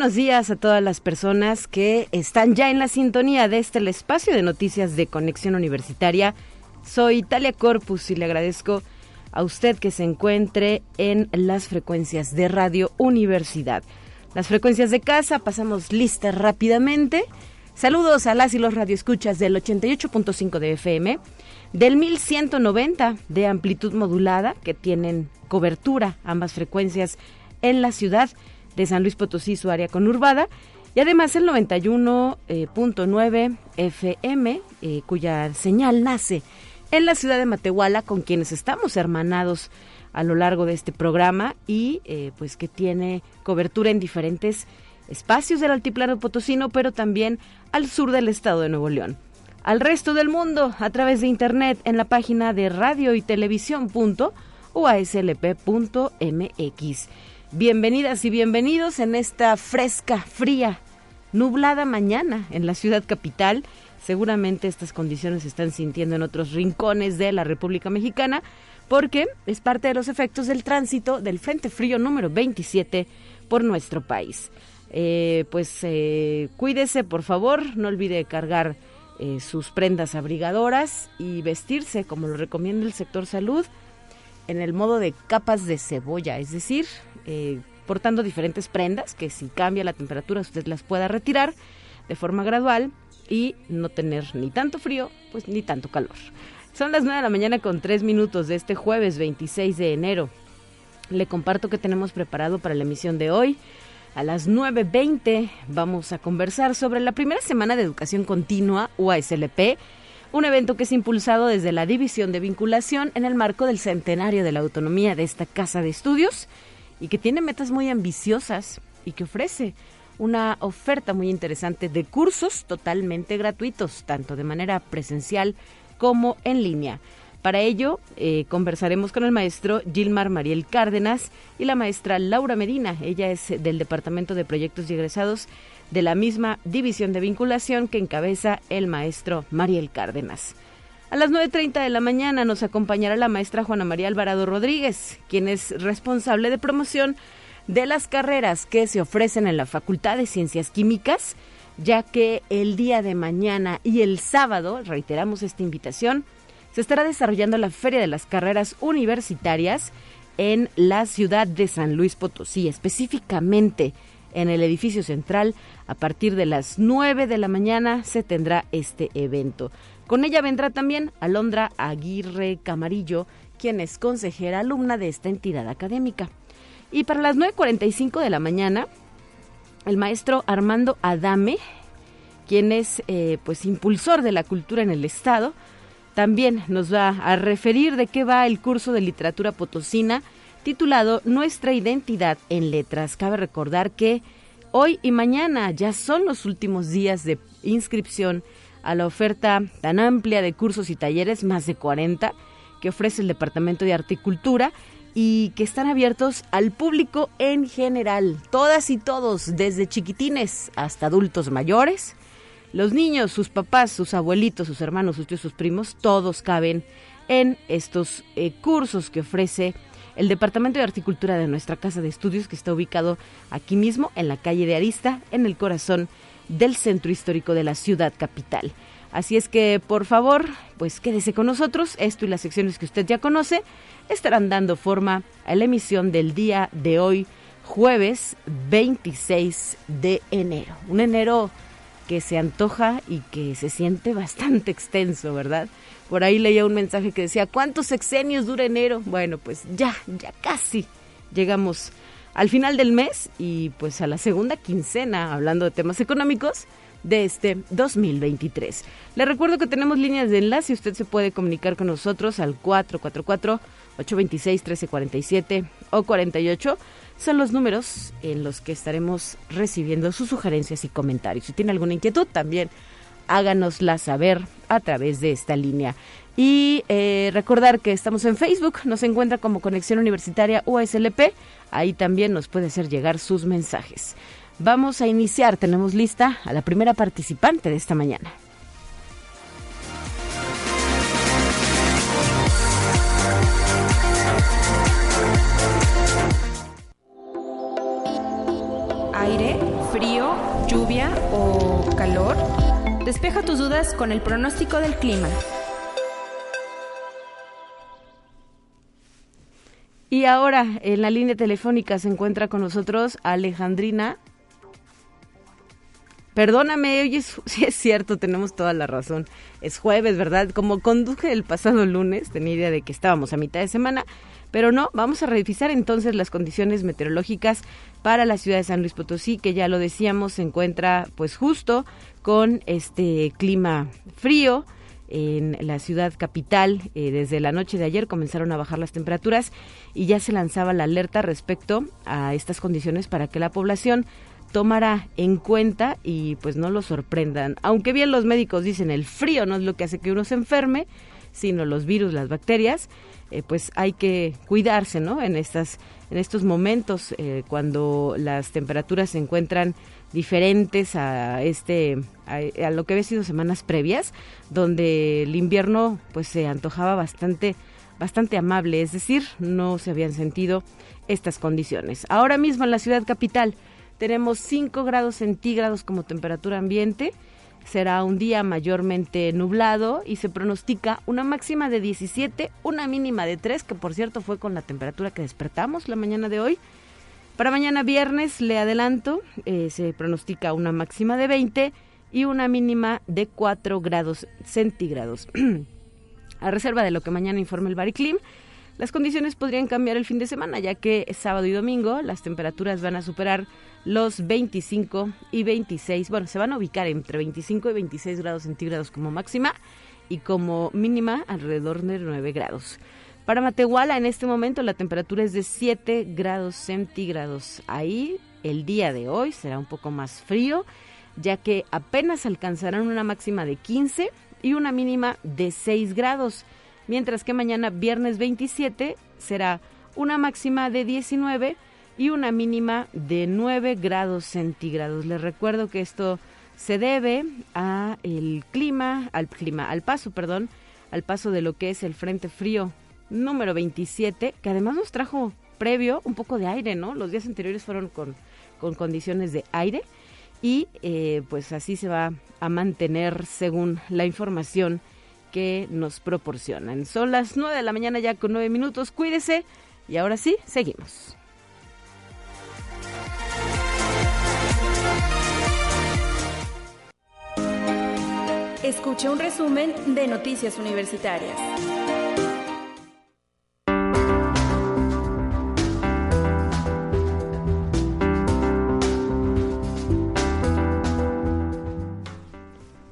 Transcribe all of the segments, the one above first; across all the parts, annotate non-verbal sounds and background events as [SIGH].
Buenos días a todas las personas que están ya en la sintonía de este espacio de noticias de Conexión Universitaria. Soy Talia Corpus y le agradezco a usted que se encuentre en las frecuencias de Radio Universidad. Las frecuencias de casa, pasamos listas rápidamente. Saludos a las y los radioescuchas del 88.5 de FM, del 1190 de amplitud modulada, que tienen cobertura ambas frecuencias en la ciudad de San Luis Potosí, su área conurbada, y además el 91.9 FM, eh, cuya señal nace en la ciudad de Matehuala, con quienes estamos hermanados a lo largo de este programa y eh, pues que tiene cobertura en diferentes espacios del altiplano potosino, pero también al sur del estado de Nuevo León. Al resto del mundo a través de internet en la página de radio y televisión.uaslp.mx. Bienvenidas y bienvenidos en esta fresca, fría, nublada mañana en la ciudad capital. Seguramente estas condiciones se están sintiendo en otros rincones de la República Mexicana porque es parte de los efectos del tránsito del Frente Frío número 27 por nuestro país. Eh, pues eh, cuídese, por favor, no olvide cargar eh, sus prendas abrigadoras y vestirse, como lo recomienda el sector salud, en el modo de capas de cebolla, es decir, eh, portando diferentes prendas que si cambia la temperatura usted las pueda retirar de forma gradual y no tener ni tanto frío pues ni tanto calor. Son las 9 de la mañana con 3 minutos de este jueves 26 de enero. Le comparto que tenemos preparado para la emisión de hoy. A las 9.20 vamos a conversar sobre la primera semana de educación continua, UASLP, un evento que es impulsado desde la División de Vinculación en el marco del centenario de la autonomía de esta casa de estudios y que tiene metas muy ambiciosas y que ofrece una oferta muy interesante de cursos totalmente gratuitos, tanto de manera presencial como en línea. Para ello, eh, conversaremos con el maestro Gilmar Mariel Cárdenas y la maestra Laura Medina. Ella es del Departamento de Proyectos y Egresados de la misma división de vinculación que encabeza el maestro Mariel Cárdenas. A las 9.30 de la mañana nos acompañará la maestra Juana María Alvarado Rodríguez, quien es responsable de promoción de las carreras que se ofrecen en la Facultad de Ciencias Químicas, ya que el día de mañana y el sábado, reiteramos esta invitación, se estará desarrollando la Feria de las Carreras Universitarias en la ciudad de San Luis Potosí, específicamente en el edificio central. A partir de las 9 de la mañana se tendrá este evento. Con ella vendrá también Alondra Aguirre Camarillo, quien es consejera alumna de esta entidad académica. Y para las 9.45 de la mañana, el maestro Armando Adame, quien es eh, pues impulsor de la cultura en el Estado, también nos va a referir de qué va el curso de literatura potosina titulado Nuestra identidad en letras. Cabe recordar que hoy y mañana ya son los últimos días de inscripción a la oferta tan amplia de cursos y talleres, más de 40, que ofrece el Departamento de Articultura y que están abiertos al público en general, todas y todos, desde chiquitines hasta adultos mayores. Los niños, sus papás, sus abuelitos, sus hermanos, sus tíos, sus primos, todos caben en estos eh, cursos que ofrece el Departamento de Articultura de nuestra Casa de Estudios, que está ubicado aquí mismo, en la calle de Arista, en el corazón del centro histórico de la ciudad capital. Así es que, por favor, pues quédese con nosotros. Esto y las secciones que usted ya conoce estarán dando forma a la emisión del día de hoy, jueves 26 de enero. Un enero que se antoja y que se siente bastante extenso, ¿verdad? Por ahí leía un mensaje que decía, ¿cuántos sexenios dura enero? Bueno, pues ya, ya casi llegamos al final del mes y pues a la segunda quincena, hablando de temas económicos, de este 2023. Le recuerdo que tenemos líneas de enlace, usted se puede comunicar con nosotros al 444-826-1347 o 48. Son los números en los que estaremos recibiendo sus sugerencias y comentarios. Si tiene alguna inquietud, también háganosla saber a través de esta línea. Y eh, recordar que estamos en Facebook, nos encuentra como Conexión Universitaria USLP, ahí también nos puede hacer llegar sus mensajes. Vamos a iniciar, tenemos lista a la primera participante de esta mañana. aire, frío, lluvia o calor? Despeja tus dudas con el pronóstico del clima. Y ahora en la línea telefónica se encuentra con nosotros Alejandrina. Perdóname, oye, [LAUGHS] sí es cierto, tenemos toda la razón. Es jueves, ¿verdad? Como conduje el pasado lunes, tenía idea de que estábamos a mitad de semana, pero no, vamos a revisar entonces las condiciones meteorológicas para la ciudad de San Luis Potosí, que ya lo decíamos, se encuentra pues justo con este clima frío en la ciudad capital. Eh, desde la noche de ayer comenzaron a bajar las temperaturas y ya se lanzaba la alerta respecto a estas condiciones para que la población tomara en cuenta y pues no lo sorprendan. Aunque bien los médicos dicen el frío no es lo que hace que uno se enferme, sino los virus, las bacterias, eh, pues hay que cuidarse, ¿no? En estas en estos momentos eh, cuando las temperaturas se encuentran diferentes a este a, lo que había sido semanas previas donde el invierno pues se antojaba bastante bastante amable es decir no se habían sentido estas condiciones ahora mismo en la ciudad capital tenemos 5 grados centígrados como temperatura ambiente será un día mayormente nublado y se pronostica una máxima de 17, una mínima de 3, que por cierto fue con la temperatura que despertamos la mañana de hoy. Para mañana viernes, le adelanto, eh, se pronostica una máxima de 20 y una mínima de 4 grados centígrados. [CLEARS THROAT] A reserva de lo que mañana informe el Bariclim, las condiciones podrían cambiar el fin de semana, ya que sábado y domingo las temperaturas van a superar los 25 y 26, bueno, se van a ubicar entre 25 y 26 grados centígrados como máxima y como mínima alrededor de 9 grados. Para Matehuala en este momento la temperatura es de 7 grados centígrados. Ahí el día de hoy será un poco más frío, ya que apenas alcanzarán una máxima de 15 y una mínima de 6 grados, mientras que mañana viernes 27 será una máxima de 19 y una mínima de 9 grados centígrados. Les recuerdo que esto se debe a clima, al clima, al paso, perdón, al paso de lo que es el Frente Frío número 27, que además nos trajo previo un poco de aire, ¿no? Los días anteriores fueron con, con condiciones de aire y eh, pues así se va a mantener según la información que nos proporcionan. Son las 9 de la mañana ya con 9 minutos, cuídese y ahora sí, seguimos. Escuche un resumen de Noticias Universitarias.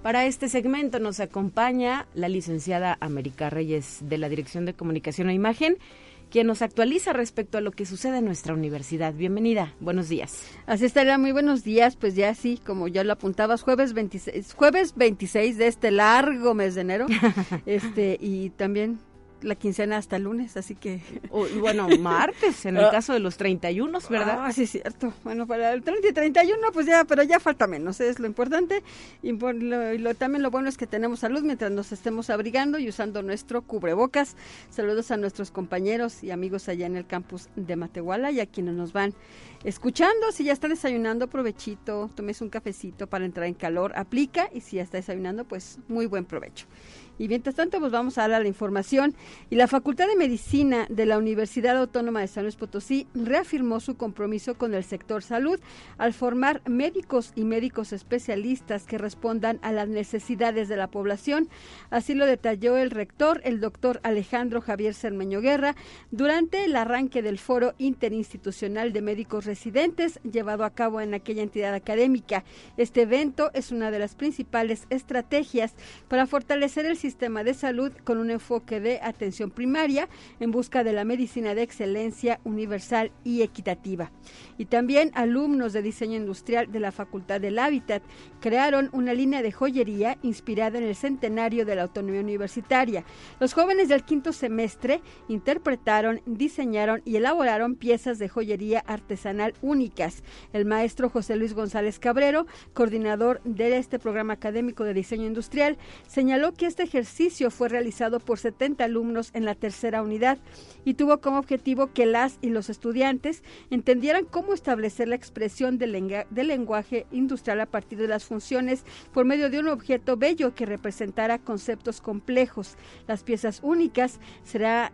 Para este segmento nos acompaña la licenciada América Reyes de la Dirección de Comunicación e Imagen quien nos actualiza respecto a lo que sucede en nuestra universidad. Bienvenida, buenos días. Así estaría, muy buenos días. Pues ya sí, como ya lo apuntabas, jueves 26, jueves 26 de este largo mes de enero. [LAUGHS] este Y también la quincena hasta el lunes, así que... [LAUGHS] bueno, [LAUGHS] martes, en el ah. caso de los 31, ¿verdad? Ah, sí, cierto. Bueno, para el 30 y 31, pues ya, pero ya falta menos, es lo importante. Y, lo, también lo bueno es que tenemos salud mientras nos estemos abrigando y usando nuestro cubrebocas. Saludos a nuestros compañeros y amigos allá en el campus de Matehuala y a quienes nos van escuchando. Si ya está desayunando, provechito, tomes un cafecito para entrar en calor, aplica y si ya está desayunando, pues muy buen provecho. Y mientras tanto, pues vamos a dar la información. Y la Facultad de Medicina de la Universidad Autónoma de San Luis Potosí reafirmó su compromiso con el sector salud al formar médicos y médicos especialistas que respondan a las necesidades de la población. Así lo detalló el rector, el doctor Alejandro Javier Cermeño Guerra, durante el arranque del Foro Interinstitucional de Médicos Residentes llevado a cabo en aquella entidad académica. Este evento es una de las principales estrategias para fortalecer el sistema sistema de salud con un enfoque de atención primaria en busca de la medicina de excelencia universal y equitativa. Y también alumnos de diseño industrial de la Facultad del Hábitat crearon una línea de joyería inspirada en el centenario de la autonomía universitaria. Los jóvenes del quinto semestre interpretaron, diseñaron y elaboraron piezas de joyería artesanal únicas. El maestro José Luis González Cabrero, coordinador de este programa académico de diseño industrial, señaló que este ejercicio fue realizado por 70 alumnos en la tercera unidad y tuvo como objetivo que las y los estudiantes entendieran cómo establecer la expresión del, lenguaje industrial a partir de las funciones por medio de un objeto bello que representara conceptos complejos. Las piezas únicas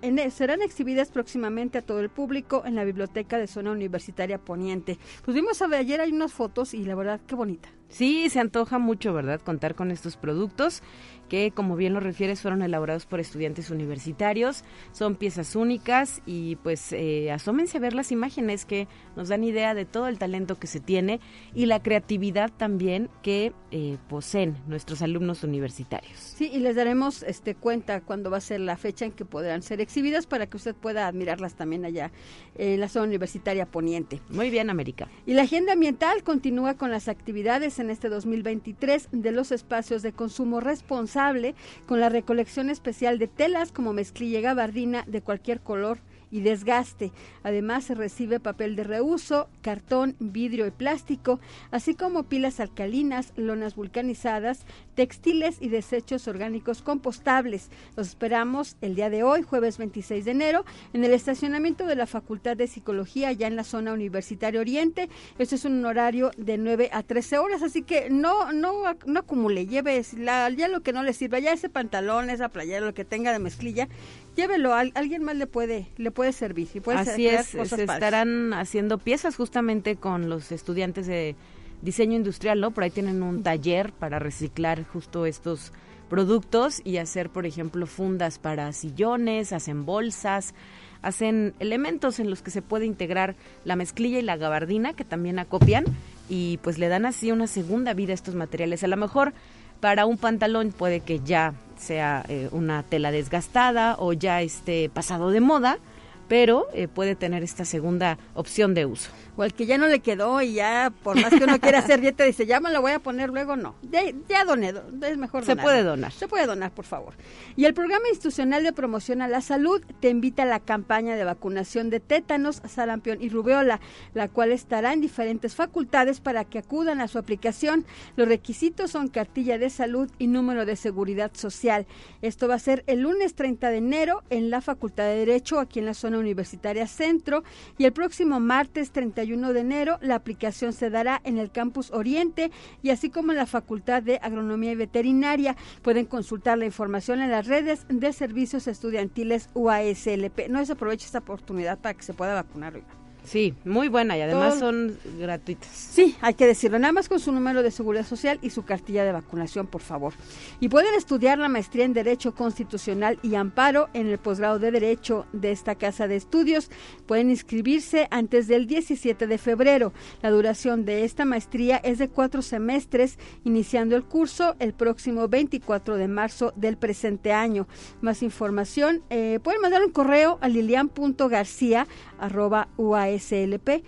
en, serán exhibidas próximamente a todo el público en la biblioteca de Zona Universitaria Poniente. Pues vimos ayer hay unas fotos y la verdad qué bonita. Sí, se antoja mucho, ¿verdad? Contar con estos productos que, como bien lo refieres, fueron elaborados por estudiantes universitarios. Son piezas únicas y pues eh, asómense a ver las imágenes que nos dan idea de todo el talento que se tiene y la creatividad también que eh, poseen nuestros alumnos universitarios. Sí, y les daremos este cuenta cuando va a ser la fecha en que podrán ser exhibidas para que usted pueda admirarlas también allá en la zona universitaria poniente. Muy bien, América. Y la agenda ambiental continúa con las actividades en este 2023 de los espacios de consumo responsable con la recolección especial de telas como mezclilla y gabardina de cualquier color y desgaste. Además, se recibe papel de reuso, cartón, vidrio y plástico, así como pilas alcalinas, lonas vulcanizadas, textiles y desechos orgánicos compostables. Los esperamos el día de hoy, jueves 26 de enero, en el estacionamiento de la Facultad de Psicología, ya en la zona Universitaria Oriente. Este es un horario de 9 a 13 horas, así que no, no, no acumule, lleve ya lo que no le sirva, ya ese pantalón, esa playera, lo que tenga de mezclilla, llévelo, alguien más le puede, le puede servir. Y puede Así es, se estarán haciendo piezas justamente con los estudiantes de diseño industrial, ¿no? Por ahí tienen un taller para reciclar justo estos productos y hacer, por ejemplo, fundas para sillones, hacen bolsas, hacen elementos en los que se puede integrar la mezclilla y la gabardina, que también acopian, y pues le dan así una segunda vida a estos materiales. A lo mejor para un pantalón puede que ya sea eh, una tela desgastada o ya esté pasado de moda, pero eh, puede tener esta segunda opción de uso. O al que ya no le quedó y ya por más que uno quiera hacer dieta dice ya me lo voy a poner luego no. Ya, ya doné es mejor se puede donar. Se puede donar por favor. Y el programa institucional de promoción a la salud te invita a la campaña de vacunación de tétanos sarampión y rubeola la cual estará en diferentes facultades para que acudan a su aplicación. Los requisitos son cartilla de salud y número de seguridad social. Esto va a ser el lunes 30 de enero en la facultad de derecho aquí en la zona universitaria centro y el próximo martes 31 de enero. La aplicación se dará en el campus Oriente y así como en la Facultad de Agronomía y Veterinaria. Pueden consultar la información en las redes de servicios estudiantiles UASLP. No desaproveche esta oportunidad para que se pueda vacunar. Sí, muy buena y además son gratuitas. Sí, hay que decirlo, nada más con su número de seguridad social y su cartilla de vacunación, por favor. Y pueden estudiar la maestría en Derecho Constitucional y Amparo en el posgrado de Derecho de esta casa de estudios. Pueden inscribirse antes del 17 de febrero. La duración de esta maestría es de cuatro semestres, iniciando el curso el próximo 24 de marzo del presente año. Más información, eh, pueden mandar un correo a lilian.garcía arroba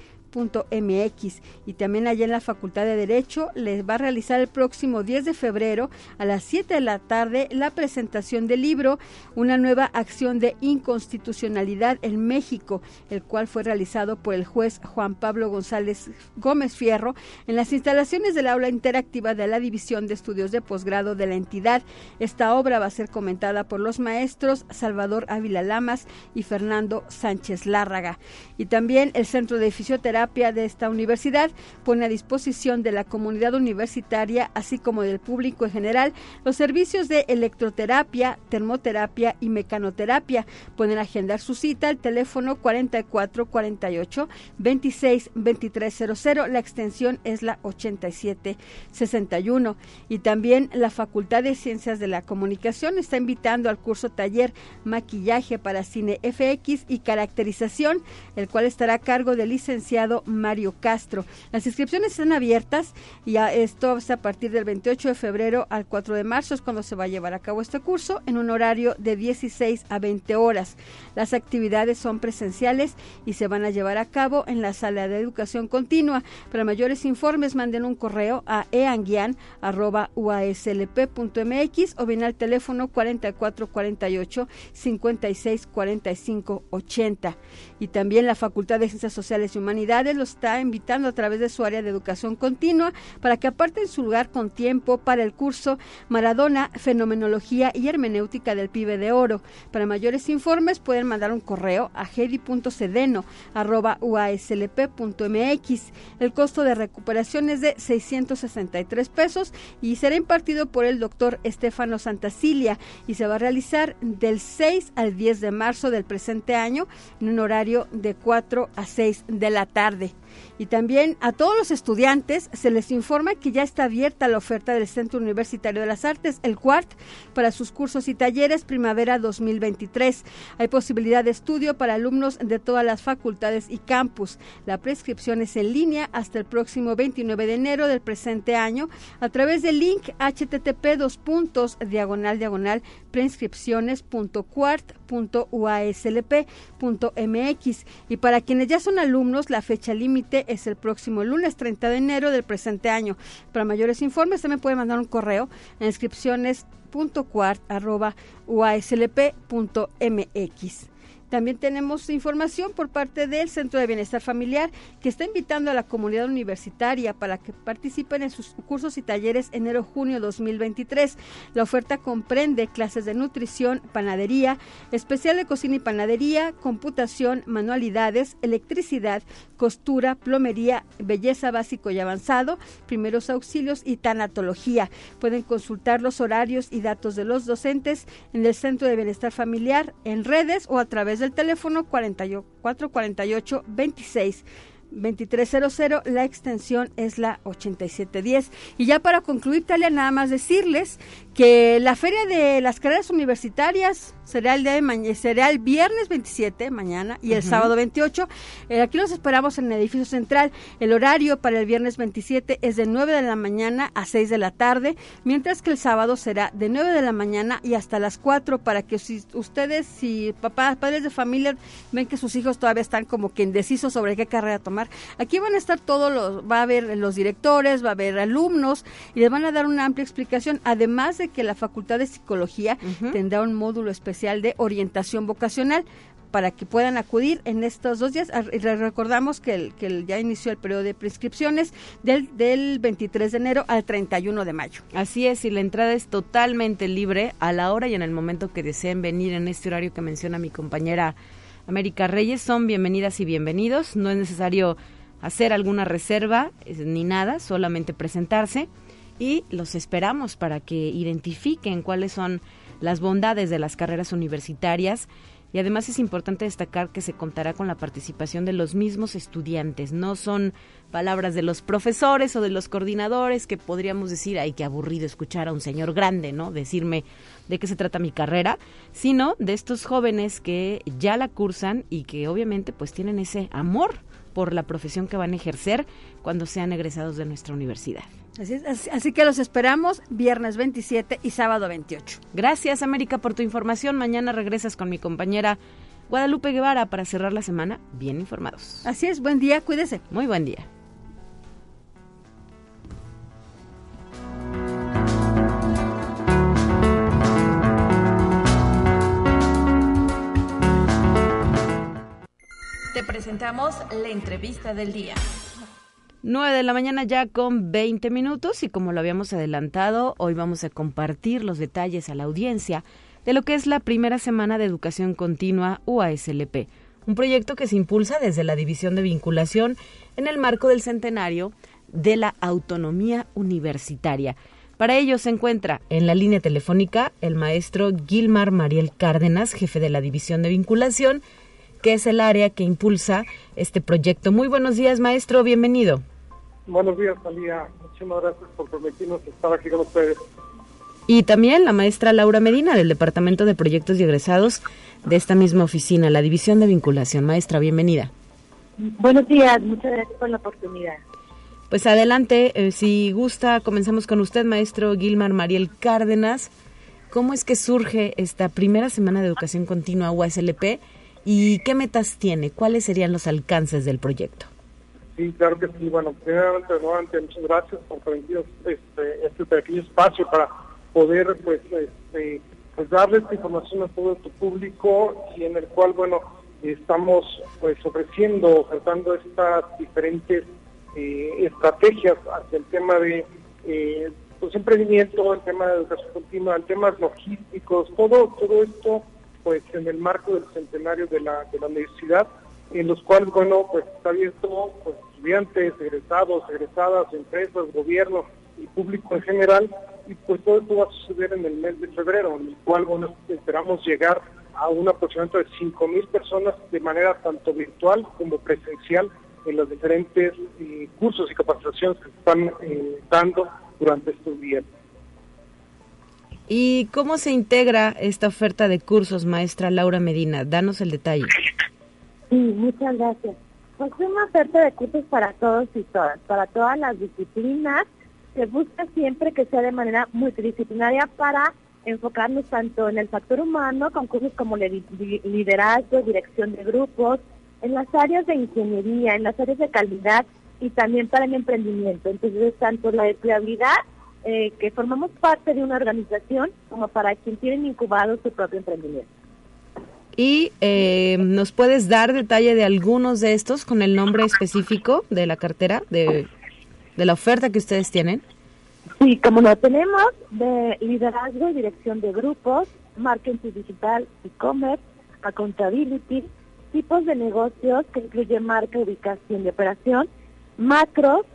y también allá en la Facultad de Derecho les va a realizar el próximo 10 de febrero a las 7 de la tarde la presentación del libro Una nueva acción de inconstitucionalidad en México, el cual fue realizado por el juez Juan Pablo González Gómez Fierro en las instalaciones del aula interactiva de la División de Estudios de Posgrado de la entidad. Esta obra va a ser comentada por los maestros Salvador Ávila Lamas y Fernando Sánchez Lárraga. Y también el Centro de Fisioterapia de esta universidad pone a disposición de la comunidad universitaria, así como del público en general, los servicios de electroterapia, termoterapia y mecanoterapia. Pueden agendar su cita al teléfono 4448 26 2300. La extensión es la 8761. Y también la Facultad de Ciencias de la Comunicación está invitando al curso taller Maquillaje para Cine FX y Caracterización, el cual estará a cargo del licenciado Mario Castro. Las inscripciones están abiertas y esto es a partir del 28 de febrero al 4 de marzo es cuando se va a llevar a cabo este curso en un horario de 16 a 20 horas. Las actividades son presenciales y se van a llevar a cabo en la sala de educación continua. Para mayores informes manden un correo a eanguian.uaslp.mx o bien al teléfono 4448 56 45 80. Y también la Facultad de Ciencias Sociales y Humanidades los está invitando a través de su área de educación continua para que aparten su lugar con tiempo para el curso Maradona, Fenomenología y Hermenéutica del Pibe de Oro. Para mayores informes pueden mandar un correo a hedi.cedeno.uaslp.mx. El costo de recuperación es de 663 pesos y será impartido por el doctor Estefano Santacilia y se va a realizar del 6 al 10 de marzo del presente año en un horario de 4 a 6 de la tarde tarde. Y también a todos los estudiantes se les informa que ya está abierta la oferta del Centro Universitario de las Artes, el CUART, para sus cursos y talleres primavera 2023. Hay posibilidad de estudio para alumnos de todas las facultades y campus. La prescripción es en línea hasta el próximo 29 de enero del presente año a través del link http dos puntos diagonal diagonal preinscripciones.cuart.uaslp.mx y para quienes ya son alumnos la fecha límite es el próximo lunes 30 de enero del presente año. Para mayores informes me puede mandar un correo a inscripciones.cuart.uaslp.mx. También tenemos información por parte del Centro de Bienestar Familiar que está invitando a la comunidad universitaria para que participen en sus cursos y talleres enero-junio 2023. La oferta comprende clases de nutrición, panadería, especial de cocina y panadería, computación, manualidades, electricidad, costura, plomería, belleza básico y avanzado, primeros auxilios y tanatología. Pueden consultar los horarios y datos de los docentes en el Centro de Bienestar Familiar, en redes o a través del teléfono 4448 26 2300, la extensión es la 8710. Y ya para concluir, Talia, nada más decirles que la feria de las carreras universitarias será el, de será el viernes 27, mañana, y el sábado 28. Eh, aquí los esperamos en el edificio central. El horario para el viernes 27 es de 9 de la mañana a 6 de la tarde, mientras que el sábado será de 9 de la mañana y hasta las 4 para que si ustedes, si papás, padres de familia, ven que sus hijos todavía están como que indecisos sobre qué carrera tomar. Aquí van a estar todos los, va a haber los directores, va a haber alumnos y les van a dar una amplia explicación, además de que la Facultad de Psicología tendrá un módulo especial de orientación vocacional para que puedan acudir en estos dos días. Recordamos que, el, que ya inició el periodo de prescripciones del, del 23 de enero al 31 de mayo. Así es, y la entrada es totalmente libre a la hora y en el momento que deseen venir en este horario que menciona mi compañera América Reyes. Son bienvenidas y bienvenidos. No es necesario hacer alguna reserva ni nada, solamente presentarse y los esperamos para que identifiquen cuáles son las bondades de las carreras universitarias y además es importante destacar que se contará con la participación de los mismos estudiantes, no son palabras de los profesores o de los coordinadores que podríamos decir, ay, qué aburrido escuchar a un señor grande, ¿no? Decirme de qué se trata mi carrera, sino de estos jóvenes que ya la cursan y que obviamente pues tienen ese amor por la profesión que van a ejercer cuando sean egresados de nuestra universidad. Así, que los esperamos viernes 27 y sábado 28. Gracias América por tu información. Mañana regresas con mi compañera Guadalupe Guevara para cerrar la semana bien informados. Así es, buen día, cuídese. Muy buen día. Te presentamos la entrevista del día. 9 de la mañana ya con 20 minutos y como lo habíamos adelantado, hoy vamos a compartir los detalles a la audiencia de lo que es la primera semana de educación continua UASLP, un proyecto que se impulsa desde la División de Vinculación en el marco del centenario de la autonomía universitaria. Para ello se encuentra en la línea telefónica el maestro Gilmar Mariel Cárdenas, jefe de la División de Vinculación, que es el área que impulsa este proyecto. Muy buenos días, maestro, bienvenido. Buenos días, Talía. Muchísimas gracias por permitirnos estar aquí con ustedes. Y también la maestra Laura Medina, del Departamento de Proyectos y Egresados de esta misma oficina, la División de Vinculación. Maestra, bienvenida. Buenos días, muchas gracias por la oportunidad. Pues adelante, eh, si gusta, comenzamos con usted, maestro Gilmar Mariel Cárdenas. ¿Cómo es que surge esta primera semana de educación continua UASLP y qué metas tiene? ¿Cuáles serían los alcances del proyecto? Sí, claro que sí. Bueno, primeramente, nuevamente, muchas gracias por permitirnos este, este pequeño espacio para poder, pues, este, pues darle esta información a todo tu público y en el cual, bueno, estamos, pues, ofreciendo, ofertando estas diferentes eh, estrategias hacia el tema de eh, pues emprendimiento, el tema de educación continua, el tema logísticos, todo, todo esto pues en el marco del centenario de la, de la universidad, en los cuales, bueno, pues está abierto pues, estudiantes, egresados, egresadas, empresas, gobierno y público en general, y pues todo esto va a suceder en el mes de febrero, en el cual, bueno, esperamos llegar a un aproximamiento de 5.000 personas de manera tanto virtual como presencial en los diferentes eh, cursos y capacitaciones que se están eh, dando durante estos días. ¿Y cómo se integra esta oferta de cursos, maestra Laura Medina? Danos el detalle. Sí, muchas gracias. Pues es una oferta de cursos para todos y todas, para todas las disciplinas. Se busca siempre que sea de manera multidisciplinaria para enfocarnos tanto en el factor humano, con cursos como liderazgo, dirección de grupos, en las áreas de ingeniería, en las áreas de calidad y también para el emprendimiento. Entonces, tanto la empleabilidad, eh, que formamos parte de una organización, como para quien tienen incubado su propio emprendimiento. ¿Y eh, nos puedes dar detalle de algunos de estos con el nombre específico de la cartera, de, de la oferta que ustedes tienen? Sí, como lo tenemos, de liderazgo y dirección de grupos, marketing digital, e-commerce, accountability, tipos de negocios que incluyen marca, ubicación y operación, macros,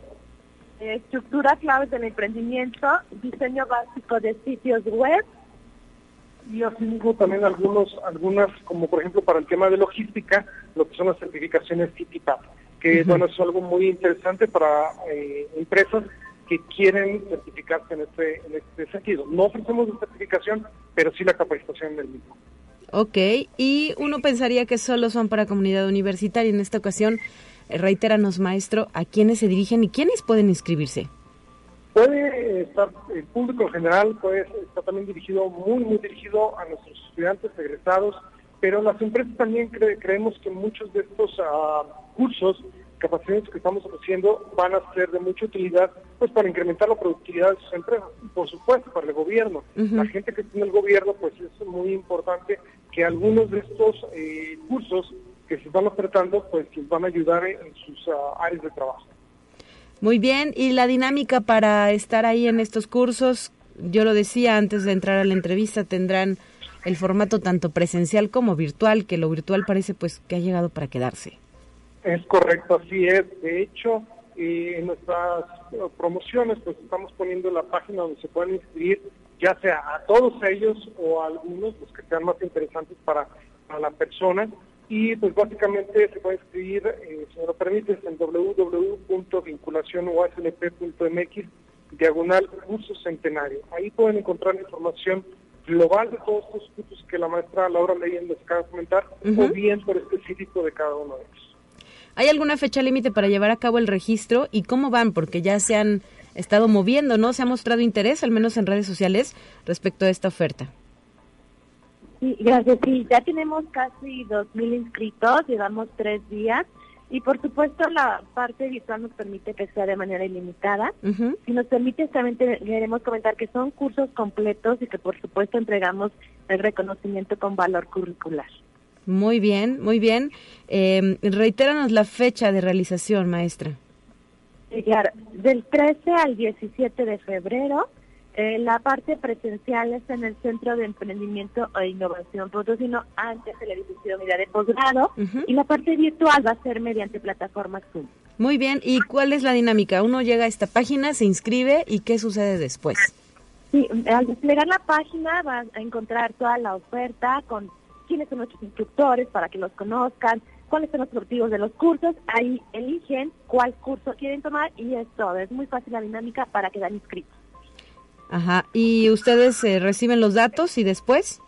eh, estructura claves del emprendimiento, diseño básico de sitios web. Y asimismo también algunos, algunas, como por ejemplo para el tema de logística, lo que son las certificaciones CITIPAP, que bueno, es algo muy interesante para eh, empresas que quieren certificarse en este, en este sentido. No ofrecemos la certificación, pero sí la capacitación del mismo. Ok, y uno pensaría que solo son para comunidad universitaria. En esta ocasión, eh, reiteranos, maestro, a quiénes se dirigen y quiénes pueden inscribirse. Puede estar, el público en general puede estar también dirigido, muy, muy dirigido a nuestros estudiantes egresados, pero las empresas también creemos que muchos de estos uh, cursos capacidades que estamos ofreciendo van a ser de mucha utilidad pues para incrementar la productividad de sus empresas y por supuesto para el gobierno. La gente que tiene el gobierno pues es muy importante que algunos de estos eh, cursos que se están ofertando pues les van a ayudar en sus ah, áreas de trabajo. Muy bien, y la dinámica para estar ahí en estos cursos, yo lo decía antes de entrar a la entrevista, tendrán el formato tanto presencial como virtual, que lo virtual parece pues que ha llegado para quedarse. Es correcto, así es. De hecho, eh, en nuestras promociones pues estamos poniendo la página donde se pueden inscribir, ya sea a todos ellos o a algunos, los que sean más interesantes para, la persona. Y pues básicamente se puede inscribir, eh, si me lo permites, en www.vinculacionuaslp.mx diagonal curso centenario. Ahí pueden encontrar información global de todos estos cursos que la maestra Laura Leyen les acaba de comentar, o bien por específico de cada uno de ellos. ¿Hay alguna fecha límite para llevar a cabo el registro y cómo van? Porque ya se han estado moviendo, ¿no? Se ha mostrado interés, al menos en redes sociales, respecto a esta oferta. Sí, gracias. Sí, ya tenemos casi 2.000 inscritos, llevamos tres días. Y por supuesto la parte virtual nos permite que sea de manera ilimitada. Si nos permite, también queremos comentar que son cursos completos y que por supuesto entregamos el reconocimiento con valor curricular. Muy bien, muy bien. Eh, reitéranos la fecha de realización, maestra. Sí, claro. Del 13 al 17 de febrero, eh, la parte presencial es en el Centro de Emprendimiento e Innovación Potosino, antes de la edificio de de posgrado, y la parte virtual va a ser mediante plataforma Zoom. Muy bien, ¿y cuál es la dinámica? Uno llega a esta página, se inscribe y ¿qué sucede después? Sí, al desplegar la página va a encontrar toda la oferta con quiénes son nuestros instructores para que los conozcan, cuáles son los objetivos de los cursos, ahí eligen cuál curso quieren tomar y es todo, es muy fácil la dinámica para quedar inscritos. Ajá, ¿y ustedes eh, reciben los datos y después?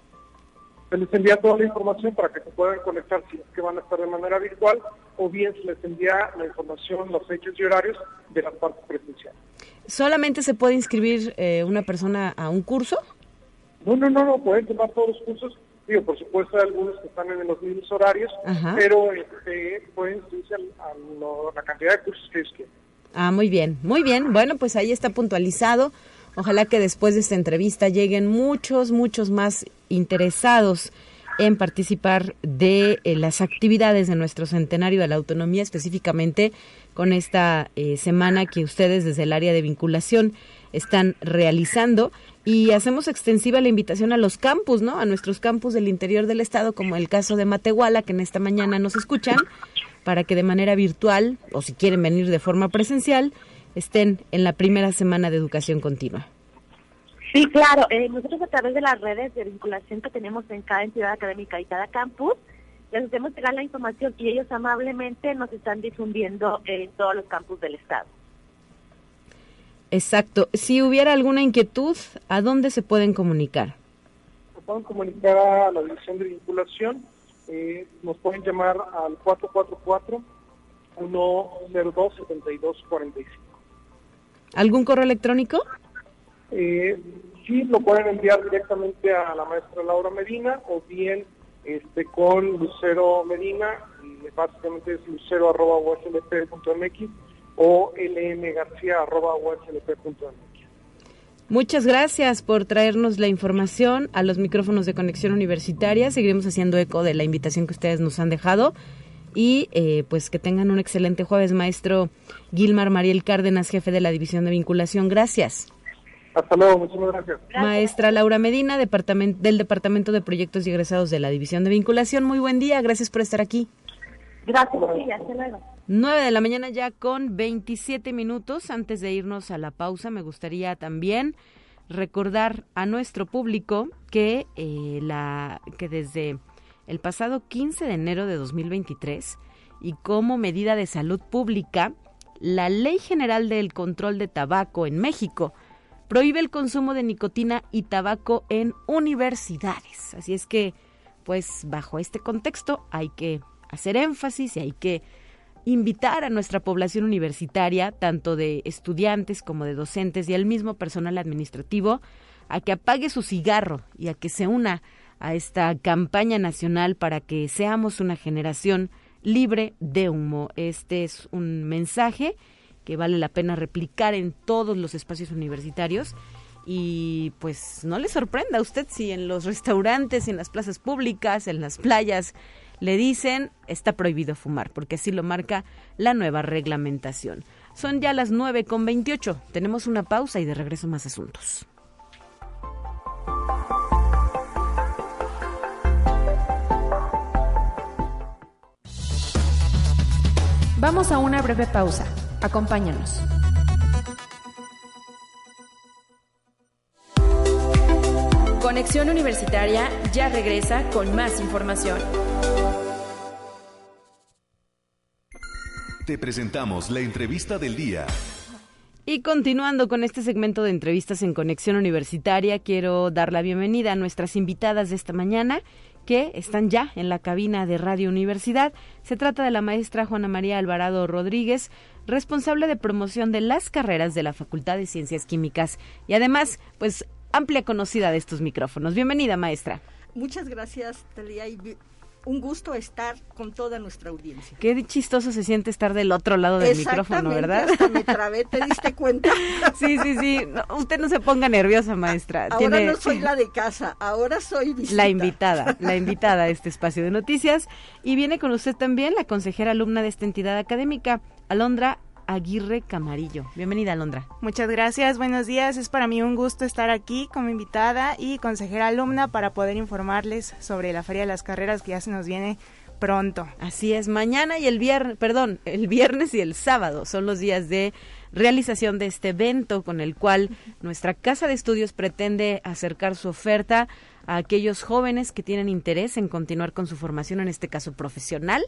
Se les envía toda la información para que se puedan conectar si es que van a estar de manera virtual o bien se les envía la información, los hechos y horarios de la parte presencial. ¿Solamente se puede inscribir eh, una persona a un curso? No, no, no, no, pueden tomar todos los cursos. Digo, por supuesto, hay algunos que están en los mismos horarios, pero este, pueden inscribirse a, la cantidad de cursos que ellos quieran. Ah, muy bien, muy bien. Bueno, pues ahí está puntualizado. Ojalá que después de esta entrevista lleguen muchos, muchos más interesados en participar de eh, las actividades de nuestro centenario de la autonomía, específicamente con esta eh, semana que ustedes desde el área de vinculación están realizando y hacemos extensiva la invitación a los campus, ¿no? A nuestros campus del interior del estado, como el caso de Matehuala, que en esta mañana nos escuchan, para que de manera virtual, o si quieren venir de forma presencial, estén en la primera semana de educación continua. Sí, claro. Eh, nosotros a través de las redes de vinculación que tenemos en cada entidad académica y cada campus, les hacemos llegar la información y ellos amablemente nos están difundiendo en todos los campus del estado. Exacto. Si hubiera alguna inquietud, ¿a dónde se pueden comunicar? Se pueden comunicar a la división de vinculación. Eh, nos pueden llamar al 444-102-7245. ¿Algún correo electrónico? Eh, sí, lo pueden enviar directamente a la maestra Laura Medina o bien este con Lucero Medina, básicamente es lucero.uslp.mx o lmgarcia.org.mx. Muchas gracias por traernos la información a los micrófonos de Conexión Universitaria. Seguiremos haciendo eco de la invitación que ustedes nos han dejado. Y eh, pues que tengan un excelente jueves, maestro Gilmar Mariel Cárdenas, jefe de la División de Vinculación. Gracias. Hasta luego, muchas gracias. Maestra Laura Medina, departamento, del Departamento de Proyectos y Egresados de la División de Vinculación. Muy buen día, gracias por estar aquí. Gracias, sí, hasta luego. 9 de la mañana ya con 27 minutos. Antes de irnos a la pausa, me gustaría también recordar a nuestro público que, eh, la, que desde el pasado 15 de enero de 2023 y como medida de salud pública, la Ley General del Control de Tabaco en México prohíbe el consumo de nicotina y tabaco en universidades. Así es que, pues bajo este contexto hay que hacer énfasis y hay que invitar a nuestra población universitaria, tanto de estudiantes como de docentes y al mismo personal administrativo, a que apague su cigarro y a que se una a esta campaña nacional para que seamos una generación libre de humo. Este es un mensaje que vale la pena replicar en todos los espacios universitarios y pues no le sorprenda a usted si en los restaurantes, en las plazas públicas, en las playas, le dicen está prohibido fumar, porque así lo marca la nueva reglamentación. Son ya las 9 con 28. Tenemos una pausa y de regreso más asuntos. Vamos a una breve pausa. Acompáñanos. Conexión Universitaria ya regresa con más información. Te presentamos la entrevista del día. Y continuando con este segmento de entrevistas en Conexión Universitaria, quiero dar la bienvenida a nuestras invitadas de esta mañana que están ya en la cabina de Radio Universidad. Se trata de la maestra Juana María Alvarado Rodríguez, responsable de promoción de las carreras de la Facultad de Ciencias Químicas y además, pues, amplia conocida de estos micrófonos. Bienvenida, maestra. Muchas gracias, Talia, un gusto estar con toda nuestra audiencia. Qué chistoso se siente estar del otro lado del micrófono, ¿verdad? Hasta me [LAUGHS] trabé, ¿te diste cuenta? sí, sí, sí. usted no se ponga nerviosa, maestra. Ahora no soy la de casa, ahora soy visita. La invitada, la invitada a este espacio de noticias. Y viene con usted también la consejera alumna de esta entidad académica, Alondra Aguirre Camarillo. Bienvenida, Alondra. Muchas gracias, buenos días. Es para mí un gusto estar aquí como invitada y consejera alumna para poder informarles sobre la Feria de las Carreras que ya se nos viene pronto. Así es, mañana y el viernes, perdón, el viernes y el sábado son los días de realización de este evento con el cual nuestra casa de estudios pretende acercar su oferta a aquellos jóvenes que tienen interés en continuar con su formación, en este caso profesional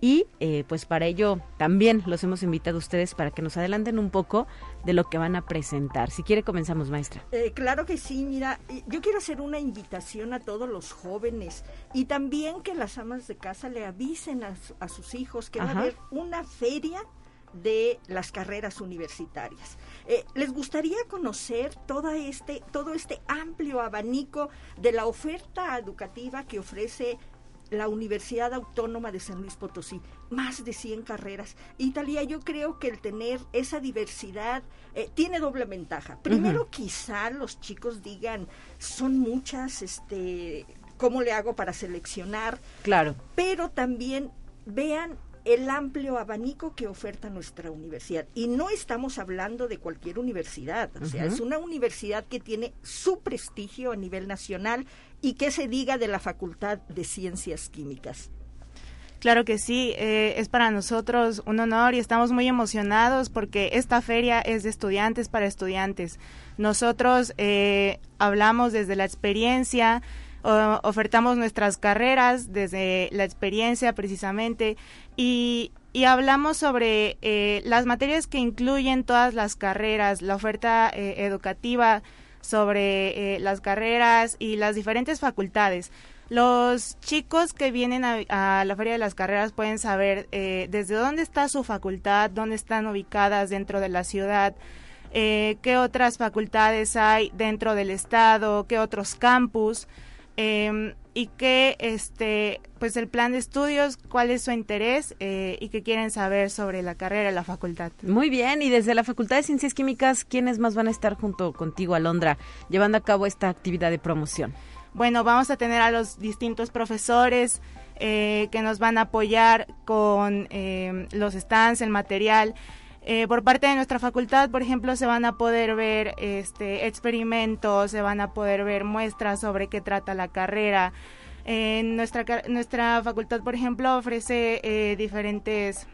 y eh, pues para ello también los hemos invitado a ustedes para que nos adelanten un poco de lo que van a presentar. Si quiere comenzamos, maestra. Eh, claro que sí, mira, yo quiero hacer una invitación a todos los jóvenes y también que las amas de casa le avisen a, sus hijos que va a haber una feria de las carreras universitarias. Eh, ¿Les gustaría conocer todo este, todo este amplio abanico de la oferta educativa que ofrece la Universidad Autónoma de San Luis Potosí, más de 100 carreras. Italia, yo creo que el tener esa diversidad eh, tiene doble ventaja. Primero, quizá los chicos digan, son muchas, este, ¿cómo le hago para seleccionar? Claro. Pero también vean el amplio abanico que oferta nuestra universidad. Y no estamos hablando de cualquier universidad, o sea, es una universidad que tiene su prestigio a nivel nacional y que se diga de la Facultad de Ciencias Químicas. Claro que sí, eh, es para nosotros un honor y estamos muy emocionados porque esta feria es de estudiantes para estudiantes. Nosotros eh, hablamos desde la experiencia, ofertamos nuestras carreras desde la experiencia precisamente y, hablamos sobre eh, las materias que incluyen todas las carreras, la oferta eh, educativa sobre eh, las carreras y las diferentes facultades. Los chicos que vienen a, la Feria de las Carreras pueden saber desde dónde está su facultad, dónde están ubicadas dentro de la ciudad, qué otras facultades hay dentro del estado, qué otros campus. Em, y que este pues el plan de estudios, cuál es su interés eh, y qué quieren saber sobre la carrera de la facultad. Muy bien, y desde la Facultad de Ciencias Químicas, ¿quiénes más van a estar junto contigo, Alondra, llevando a cabo esta actividad de promoción? Bueno, vamos a tener a los distintos profesores eh, que nos van a apoyar con eh, los stands, el material. Eh, por parte de nuestra facultad, por ejemplo, se van a poder ver este, experimentos, se van a poder ver muestras sobre qué trata la carrera. nuestra, nuestra facultad, por ejemplo, ofrece eh, diferentes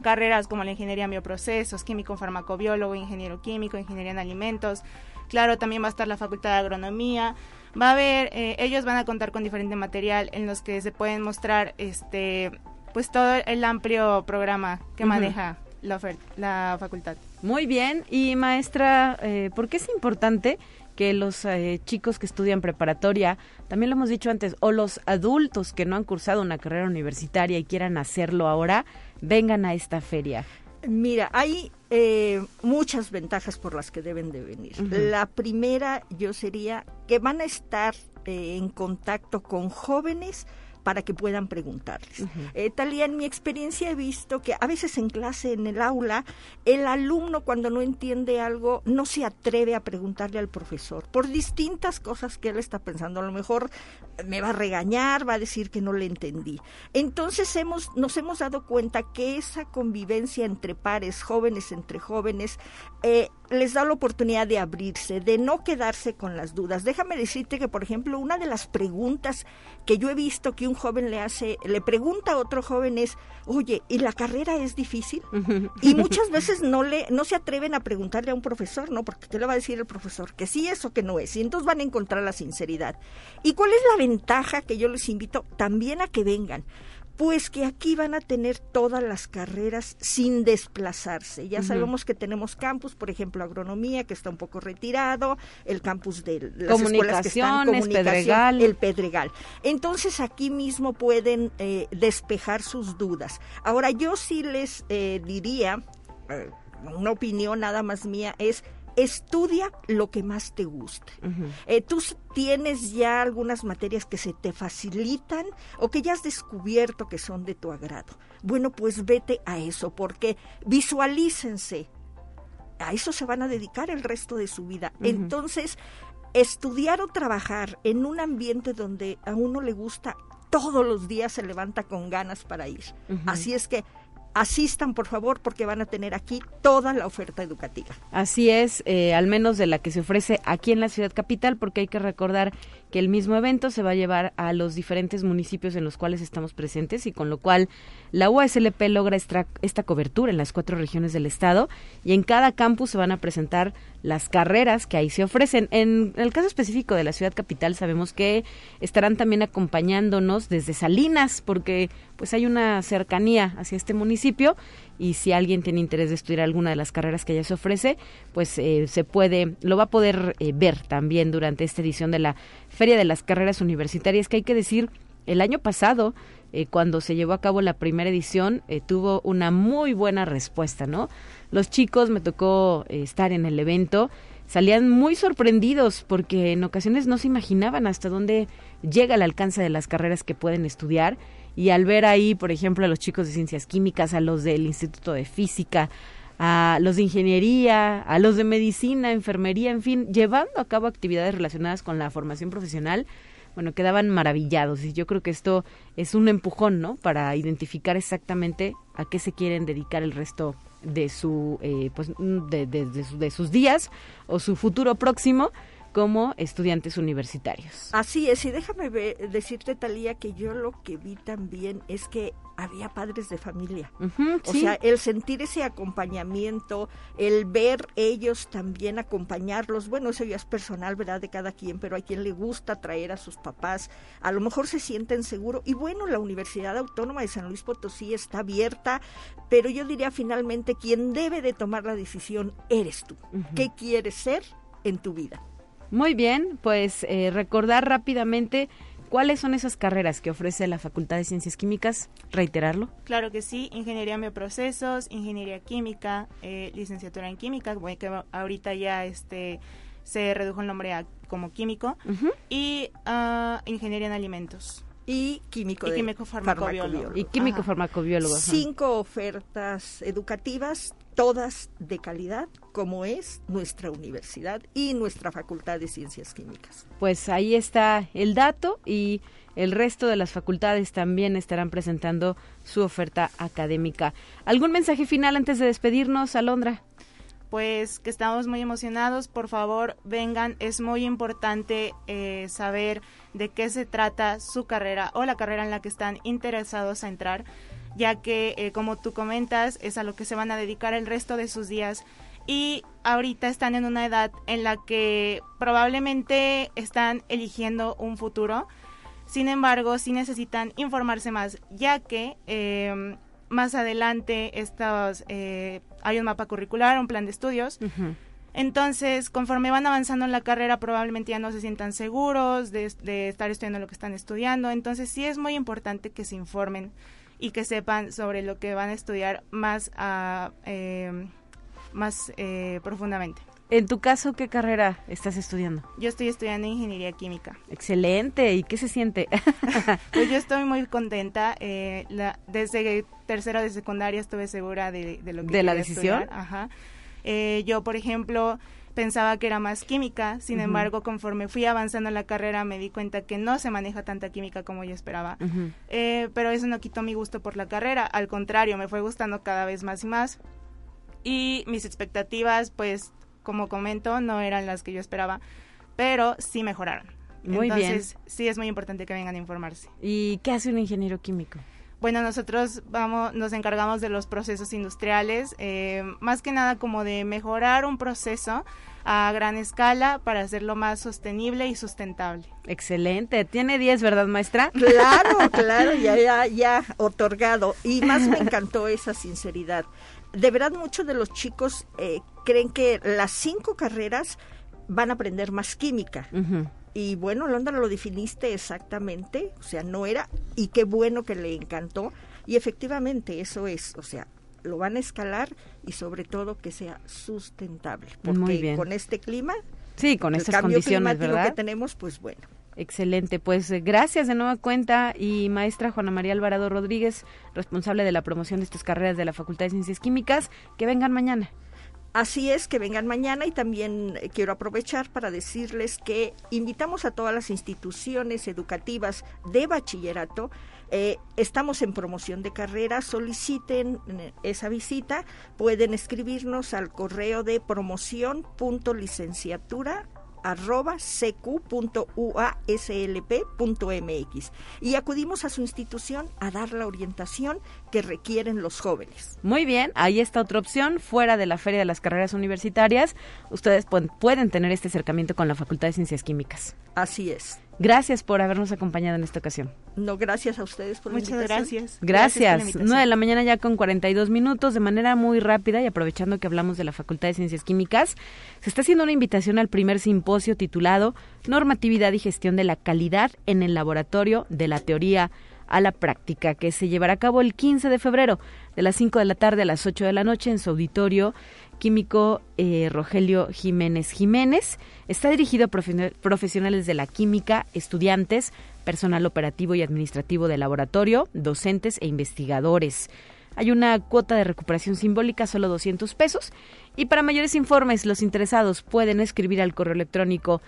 carreras como la ingeniería en bioprocesos, químico farmacobiólogo, ingeniero químico, ingeniería en alimentos. Claro, también va a estar la facultad de agronomía. Va a haber, eh, ellos van a contar con diferente material en los que se pueden mostrar, este, pues todo el amplio programa que maneja la, la facultad. Muy bien. Y maestra, eh, ¿por qué es importante que los eh, chicos que estudian preparatoria, también lo hemos dicho antes, o los adultos que no han cursado una carrera universitaria y quieran hacerlo ahora, vengan a esta feria? Mira, hay eh, muchas ventajas por las que deben de venir. La primera yo sería que van a estar en contacto con jóvenes para que puedan preguntarles. Eh, Talía, en mi experiencia he visto que a veces en clase, en el aula, el alumno cuando no entiende algo no se atreve a preguntarle al profesor por distintas cosas que él está pensando. A lo mejor me va a regañar, va a decir que no le entendí. Entonces hemos, nos hemos dado cuenta que esa convivencia entre pares, jóvenes entre jóvenes, eh, les da la oportunidad de abrirse, de no quedarse con las dudas. Déjame decirte que, por ejemplo, una de las preguntas que yo he visto que un joven le hace, le pregunta a otro joven es, oye, ¿y la carrera es difícil? [LAUGHS] Y muchas veces no le, no se atreven a preguntarle a un profesor, ¿no? Porque ¿qué le va a decir el profesor? Que sí es o que no es. Y entonces van a encontrar la sinceridad. ¿Y cuál es la ventaja que yo les invito también a que vengan? Pues que aquí van a tener todas las carreras sin desplazarse. Ya sabemos que tenemos campus, por ejemplo, agronomía, que está un poco retirado, el campus de las escuelas que están comunicación, Pedregal. el Pedregal. Entonces aquí mismo pueden eh, despejar sus dudas. Ahora yo sí les eh, diría, eh, una opinión nada más mía, es estudia lo que más te guste. Eh, tú tienes ya algunas materias que se te facilitan o que ya has descubierto que son de tu agrado. Bueno, pues vete a eso, porque visualícense. A eso se van a dedicar el resto de su vida. Entonces, estudiar o trabajar en un ambiente donde a uno le gusta todos los días se levanta con ganas para ir. Así es que asistan por favor porque van a tener aquí toda la oferta educativa. Así es, eh, al menos de la que se ofrece aquí en la ciudad capital, porque hay que recordar que el mismo evento se va a llevar a los diferentes municipios en los cuales estamos presentes y con lo cual la UASLP logra esta, cobertura en las cuatro regiones del estado y en cada campus se van a presentar las carreras que ahí se ofrecen. En el caso específico de la ciudad capital sabemos que estarán también acompañándonos desde Salinas porque pues hay una cercanía hacia este municipio y si alguien tiene interés de estudiar alguna de las carreras que ya se ofrece, pues eh, se puede, lo va a poder eh, ver también durante esta edición de la Feria de las Carreras Universitarias, que hay que decir, el año pasado, eh, cuando se llevó a cabo la primera edición, tuvo una muy buena respuesta, ¿no? Los chicos, me tocó estar en el evento, salían muy sorprendidos porque en ocasiones no se imaginaban hasta dónde llega el alcance de las carreras que pueden estudiar y al ver ahí, por ejemplo, a los chicos de ciencias químicas, a los del Instituto de Física, a los de ingeniería, a los de medicina, enfermería, en fin, llevando a cabo actividades relacionadas con la formación profesional, bueno, quedaban maravillados y yo creo que esto es un empujón, ¿no? Para identificar exactamente a qué se quieren dedicar el resto de su, eh, pues, de, de sus días o su futuro próximo como estudiantes universitarios. Así es, y déjame decirte, Talía, que yo lo que vi también es que había padres de familia. o sea, el sentir ese acompañamiento, el ver ellos también acompañarlos, bueno, eso ya es personal, ¿verdad? De cada quien, pero hay quien le gusta traer a sus papás, a lo mejor se sienten seguros. Y bueno, la Universidad Autónoma de San Luis Potosí está abierta, pero yo diría finalmente, quien debe de tomar la decisión eres tú. ¿Qué quieres ser en tu vida? Muy bien, pues eh, recordar rápidamente cuáles son esas carreras que ofrece la Facultad de Ciencias Químicas, reiterarlo. Claro que sí, Ingeniería Bioprocesos, Ingeniería Química, eh, Licenciatura en Química, que ahorita ya este se redujo el nombre a como químico, y uh, Ingeniería en Alimentos y químico, y químico farmacobiólogo. Y químico farmacobiólogo. Cinco ofertas educativas, todas de calidad, como es nuestra universidad y nuestra Facultad de Ciencias Químicas. Pues ahí está el dato y el resto de las facultades también estarán presentando su oferta académica. ¿Algún mensaje final antes de despedirnos, Alondra? pues que estamos muy emocionados. Por favor, vengan. Es muy importante eh, saber de qué se trata su carrera o la carrera en la que están interesados a entrar, ya que, eh, como tú comentas, es a lo que se van a dedicar el resto de sus días. Y ahorita están en una edad en la que probablemente están eligiendo un futuro. Sin embargo, sí necesitan informarse más, ya que eh, más adelante estos, eh, hay un mapa curricular, un plan de estudios. Entonces, conforme van avanzando en la carrera, probablemente ya no se sientan seguros de, estar estudiando lo que están estudiando. Entonces, sí es muy importante que se informen y que sepan sobre lo que van a estudiar más, eh, más eh, profundamente. En tu caso, ¿qué carrera estás estudiando? Yo estoy estudiando ingeniería química. Excelente. ¿Y qué se siente? [LAUGHS] pues yo [LAUGHS] estoy muy contenta. Eh, la, desde tercero de secundaria estuve segura de, lo que de la decisión. Ajá. Eh, yo, por ejemplo, pensaba que era más química. Sin embargo, conforme fui avanzando en la carrera, me di cuenta que no se maneja tanta química como yo esperaba. Eh, pero eso no quitó mi gusto por la carrera. Al contrario, me fue gustando cada vez más y más. Y mis expectativas, pues como comento, no eran las que yo esperaba, pero sí mejoraron. Muy Entonces, sí es muy importante que vengan a informarse. ¿Y qué hace un ingeniero químico? Bueno, nosotros vamos, nos encargamos de los procesos industriales, eh, más que nada como de mejorar un proceso a gran escala para hacerlo más sostenible y sustentable. Excelente. Tiene 10, ¿verdad, maestra? Claro, [LAUGHS] claro, ya, ya, ya otorgado. Y más me encantó esa sinceridad de verdad muchos de los chicos eh, creen que las cinco carreras van a aprender más química. Y bueno, Londra lo definiste exactamente, o sea, no era, y qué bueno que le encantó. Y efectivamente eso es, o sea, lo van a escalar y sobre todo que sea sustentable. Porque con este clima, sí, con estas condiciones, ¿verdad? que tenemos, pues bueno. Excelente, pues eh, gracias de nueva cuenta y maestra Juana María Alvarado Rodríguez, responsable de la promoción de estas carreras de la Facultad de Ciencias Químicas, que vengan mañana. Así es, que vengan mañana y también eh, quiero aprovechar para decirles que invitamos a todas las instituciones educativas de bachillerato. Eh, estamos en promoción de carreras, soliciten esa visita, pueden escribirnos al correo de promoción.licenciatura arroba y acudimos a su institución a dar la orientación que requieren los jóvenes. Muy bien, ahí está otra opción, fuera de la Feria de las Carreras Universitarias, ustedes pueden tener este acercamiento con la Facultad de Ciencias Químicas. Así es. Gracias por habernos acompañado en esta ocasión. No, gracias a ustedes por Muchas gracias. Gracias. gracias 9 de la mañana ya con 42 minutos, de manera muy rápida y aprovechando que hablamos de la Facultad de Ciencias Químicas, se está haciendo una invitación al primer simposio titulado Normatividad y Gestión de la Calidad en el Laboratorio de la Teoría a la práctica, que se llevará a cabo el 15 de febrero, de las 5 de la tarde a las 8 de la noche en su auditorio químico eh, Rogelio Jiménez Jiménez. Está dirigido a profesionales de la química, estudiantes, personal operativo y administrativo del laboratorio, docentes e investigadores. Hay una cuota de recuperación simbólica, solo 200 pesos. Y para mayores informes, los interesados pueden escribir al correo electrónico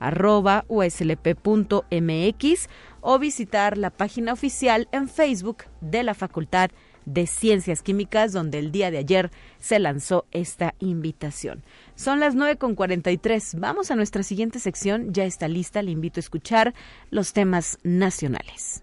edgar.turrubiartes.uslp.mx o visitar la página oficial en Facebook de la Facultad de Ciencias Químicas, donde el día de ayer se lanzó esta invitación. Son las 9.43. Vamos a nuestra siguiente sección. Ya está lista. Le invito a escuchar los temas nacionales.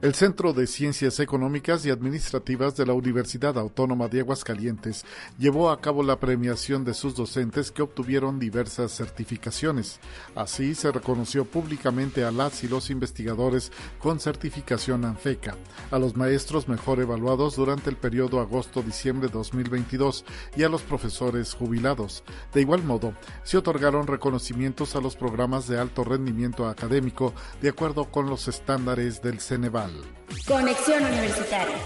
El Centro de Ciencias Económicas y Administrativas de la Universidad Autónoma de Aguascalientes llevó a cabo la premiación de sus docentes que obtuvieron diversas certificaciones. Así se reconoció públicamente a las y los investigadores con certificación ANFECA, a los maestros mejor evaluados durante el periodo agosto-diciembre 2022 y a los profesores jubilados. De igual modo, se otorgaron reconocimientos a los programas de alto rendimiento académico de acuerdo con los estándares del Ceneval. Conexión Universitaria.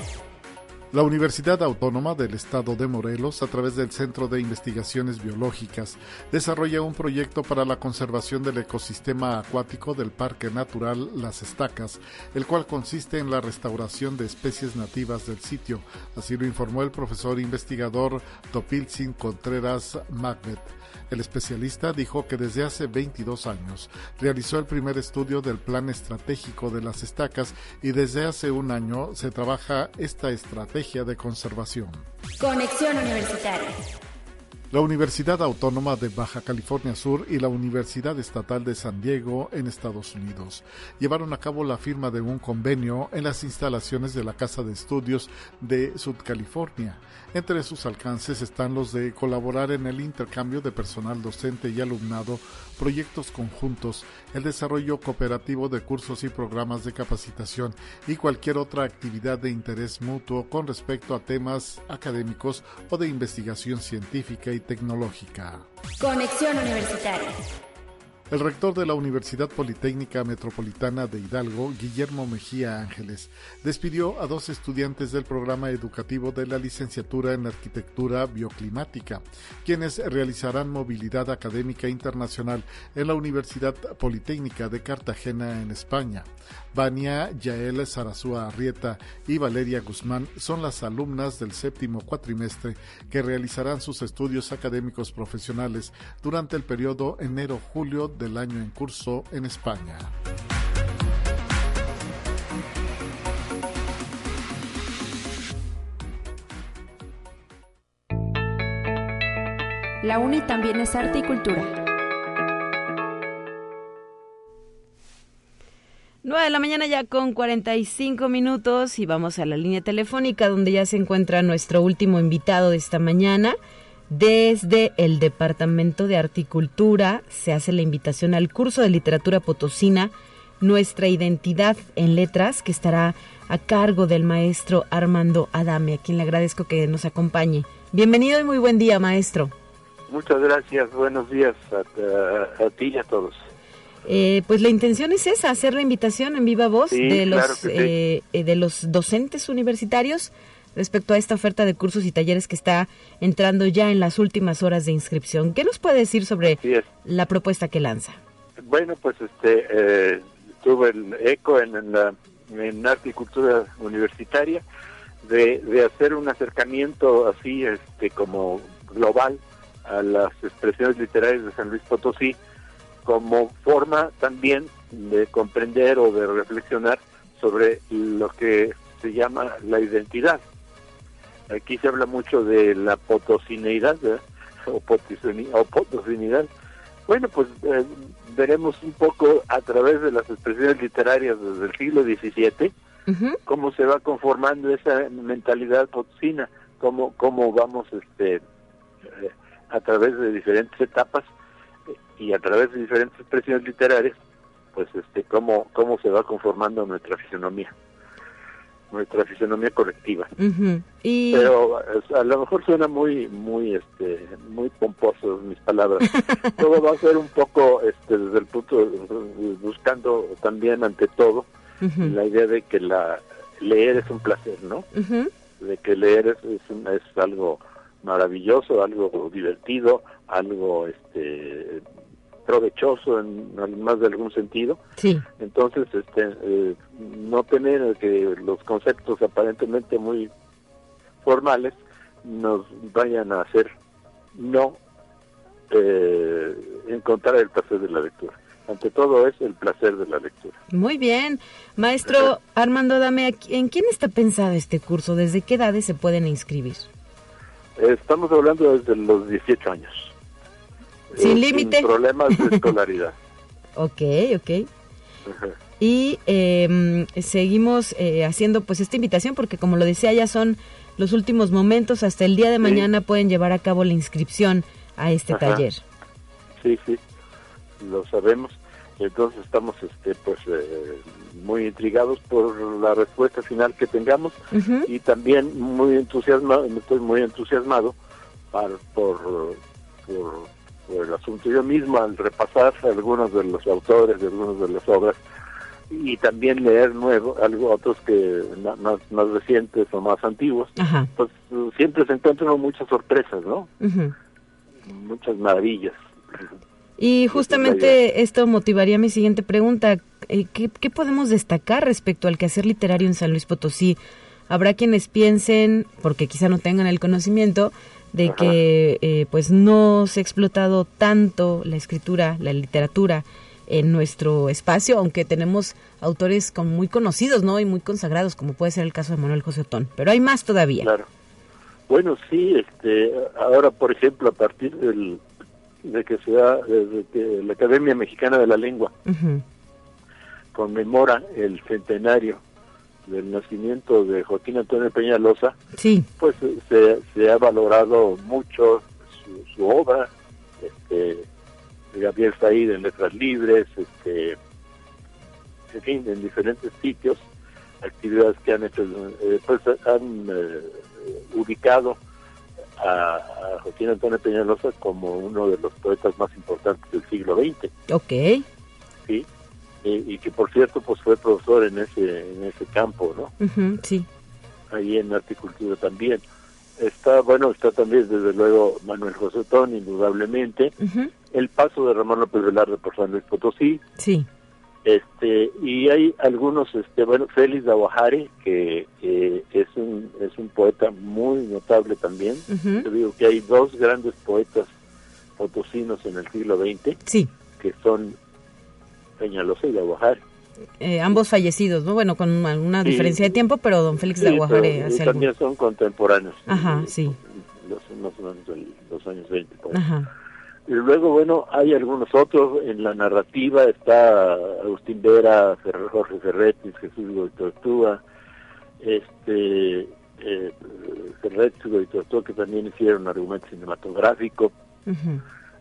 La Universidad Autónoma del Estado de Morelos, a través del Centro de Investigaciones Biológicas, desarrolla un proyecto para la conservación del ecosistema acuático del Parque Natural Las Estacas, el cual consiste en la restauración de especies nativas del sitio. Así lo informó el profesor investigador Topilzin Contreras Macbeth. El especialista dijo que desde hace 22 años realizó el primer estudio del plan estratégico de las estacas y desde hace un año se trabaja esta estrategia de conservación. Conexión Universitaria. La Universidad Autónoma de Baja California Sur y la Universidad Estatal de San Diego en Estados Unidos llevaron a cabo la firma de un convenio en las instalaciones de la Casa de Estudios de California. Entre sus alcances están los de colaborar en el intercambio de personal docente y alumnado, proyectos conjuntos, el desarrollo cooperativo de cursos y programas de capacitación y cualquier otra actividad de interés mutuo con respecto a temas académicos o de investigación científica y tecnológica. Conexión Universitaria. El rector de la Universidad Politécnica Metropolitana de Hidalgo, Guillermo Mejía Ángeles, despidió a dos estudiantes del programa educativo de la licenciatura en Arquitectura Bioclimática, quienes realizarán movilidad académica internacional en la Universidad Politécnica de Cartagena, en España. Vania Yael Sarazúa Arrieta y Valeria Guzmán son las alumnas del séptimo cuatrimestre que realizarán sus estudios académicos profesionales durante el periodo enero-julio del año en curso en España. La UNI también es arte y cultura. 9 de la mañana ya con 45 minutos y vamos a la línea telefónica donde ya se encuentra nuestro último invitado de esta mañana. Desde el Departamento de Articultura se hace la invitación al curso de literatura potosina Nuestra Identidad en Letras, que estará a cargo del maestro Armando Adame, a quien le agradezco que nos acompañe. Bienvenido y muy buen día, maestro. Muchas gracias, buenos días a, ti y a todos. Eh, pues la intención es esa, hacer la invitación en viva voz de, los, eh, eh, de los docentes universitarios respecto a esta oferta de cursos y talleres que está entrando ya en las últimas horas de inscripción. ¿Qué nos puede decir sobre la propuesta que lanza? Bueno, pues este eh, tuve el eco en, la en arte y cultura universitaria de, de hacer un acercamiento así este como global a las expresiones literarias de San Luis Potosí como forma también de comprender o de reflexionar sobre lo que se llama la identidad. Aquí se habla mucho de la potosineidad [LAUGHS] o, potosinidad. Bueno, pues eh, veremos un poco a través de las expresiones literarias desde el siglo XVII cómo se va conformando esa mentalidad potosina, cómo, cómo vamos este, eh, a través de diferentes etapas y a través de diferentes expresiones literarias, pues este, cómo, cómo se va conformando nuestra fisonomía nuestra fisonomía colectiva. y... Pero a lo mejor suena muy muy este muy pomposo mis palabras. [LAUGHS] todo va a ser un poco este desde el punto buscando también ante todo la idea de que la leer es un placer, ¿no? De que leer es es, es algo maravilloso, algo divertido, algo este provechoso en, más de algún sentido. Sí. Entonces, este, eh, no tener que los conceptos aparentemente muy formales nos vayan a hacer no eh, encontrar el placer de la lectura. Ante todo es el placer de la lectura. Muy bien. Maestro Armando Dame, ¿en quién está pensado este curso? ¿Desde qué edades se pueden inscribir? Estamos hablando desde los 18 años. Sin límite. Sin problemas de [LAUGHS] escolaridad. ok, ok. Y em, seguimos eh, haciendo pues esta invitación porque como lo decía ya son los últimos momentos, hasta el día de mañana pueden llevar a cabo la inscripción a este taller. Sí, sí, lo sabemos. Entonces estamos este pues eh, muy intrigados por la respuesta final que tengamos y también muy entusiasmado, estoy muy entusiasmado por, por el asunto. Yo mismo al repasar algunos de los autores de algunas de las obras y también leer nuevo, algo otros que más, más recientes o más antiguos, pues siempre se encuentran muchas sorpresas, ¿no? Muchas maravillas. Y justamente esto motivaría mi siguiente pregunta. Eh, ¿Qué, ¿Qué podemos destacar respecto al quehacer literario en San Luis Potosí? Habrá quienes piensen, porque quizá no tengan el conocimiento, de que eh, pues no se ha explotado tanto la escritura, la literatura en nuestro espacio, aunque tenemos autores con muy conocidos, ¿no? Y muy consagrados, como puede ser el caso de Manuel José Otón, pero hay más todavía. Claro. Bueno, sí, este, ahora por ejemplo, a partir del, de que se da, desde que la Academia Mexicana de la Lengua conmemora el centenario del nacimiento de Joaquín Antonio Peñalosa, sí. pues se, se ha valorado mucho su, obra, este, Gabriel Said en Letras Libres, este, en fin, en diferentes sitios, actividades que han hecho, eh, pues han eh, ubicado a, a, Joaquín Antonio Peñalosa como uno de los poetas más importantes del siglo XX. Ok. Sí, y que por cierto pues fue profesor en ese en ese campo no sí. Ahí en horticultura también. Está bueno está también desde luego Manuel José Tón indudablemente. El paso de Ramón López Velarde por San Luis Potosí. Sí este y hay algunos este bueno Félix Aguajare que es un es un poeta muy notable también yo digo que hay dos grandes poetas potosinos en el siglo XX sí que son Peñalosa y de Aguajare. Eh, ambos fallecidos, ¿no? Bueno, con una, diferencia de tiempo, pero don Félix de Aguajare hace también son contemporáneos. Ajá, sí. Los, más o menos los años 20. Ajá. Y luego, bueno, hay algunos otros. En la narrativa está Agustín Vera, Jorge Ferretti, Jesús Goitortúa, este, eh, Goitortúa, que también hicieron argumento cinematográfico.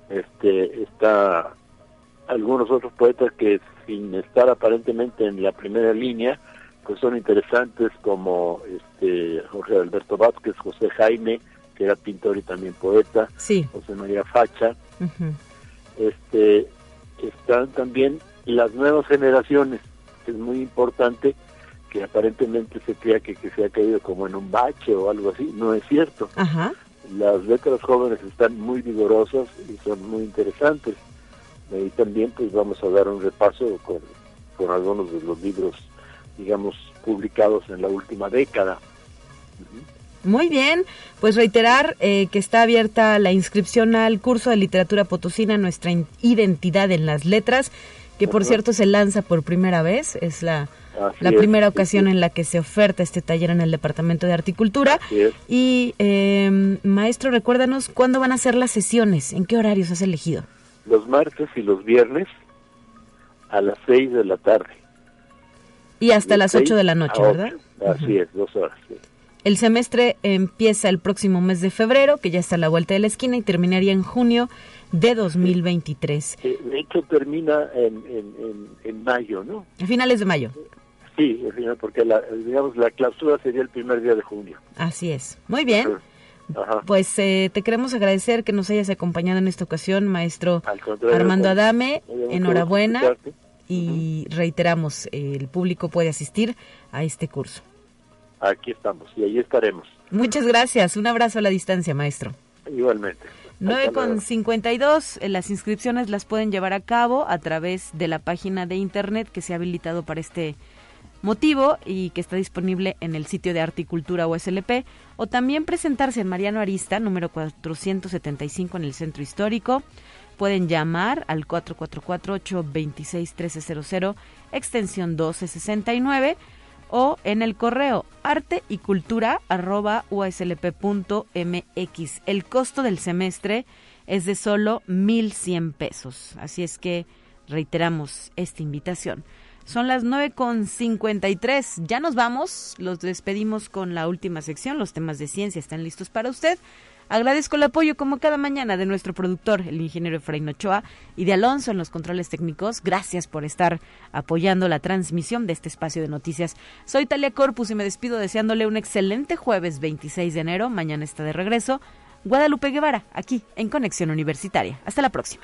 Este, está algunos otros poetas que sin estar aparentemente en la primera línea, pues son interesantes como este Jorge Alberto Vázquez, José Jaime, que era pintor y también poeta, José María Facha. Este están también las nuevas generaciones, es muy importante que aparentemente se crea que, que se ha caído como en un bache o algo así, no es cierto. Las letras jóvenes están muy vigorosas y son muy interesantes. Y también pues vamos a dar un repaso con, algunos de los libros, digamos, publicados en la última década. Muy bien, pues reiterar eh, que está abierta la inscripción al curso de literatura potosina, nuestra identidad en las letras, que por cierto se lanza por primera vez, es la, la primera ocasión en la que se oferta este taller en el Departamento de Articultura. Y eh, maestro, recuérdanos cuándo van a ser las sesiones, en qué horarios has elegido. Los martes y los viernes a las 6 de la tarde. Y hasta las 8 de la noche, ¿verdad? Así es, dos horas. El semestre empieza el próximo mes de febrero, que ya está a la vuelta de la esquina, y terminaría en junio de 2023. De hecho, termina en, en, en, mayo, ¿no? A finales de mayo. Sí, porque la, digamos, la clausura sería el primer día de junio. Así es. Muy bien. Pues eh, te queremos agradecer que nos hayas acompañado en esta ocasión, maestro Armando Adame. Enhorabuena. Y reiteramos, el público puede asistir a este curso. Aquí estamos y ahí estaremos. Muchas gracias. Un abrazo a la distancia, maestro. Igualmente. 9 con 52, eh, las inscripciones las pueden llevar a cabo a través de la página de internet que se ha habilitado para este motivo y que está disponible en el sitio de Articultura USLP o también presentarse en Mariano Arista, número 475 en el Centro Histórico. Pueden llamar al 444-826-1300, extensión 1269 o en el correo arte y cultura arroba uslp.mx. El costo del semestre es de solo 1.100 pesos. Así es que reiteramos esta invitación. Son las 9.53. Ya nos vamos. Los despedimos con la última sección. Los temas de ciencia están listos para usted. Agradezco el apoyo como cada mañana de nuestro productor, el ingeniero Efraín Ochoa, y de Alonso en los controles técnicos. Gracias por estar apoyando la transmisión de este espacio de noticias. Soy Talia Corpus y me despido deseándole un excelente jueves 26 de enero. Mañana está de regreso. Guadalupe Guevara, aquí en Conexión Universitaria. Hasta la próxima.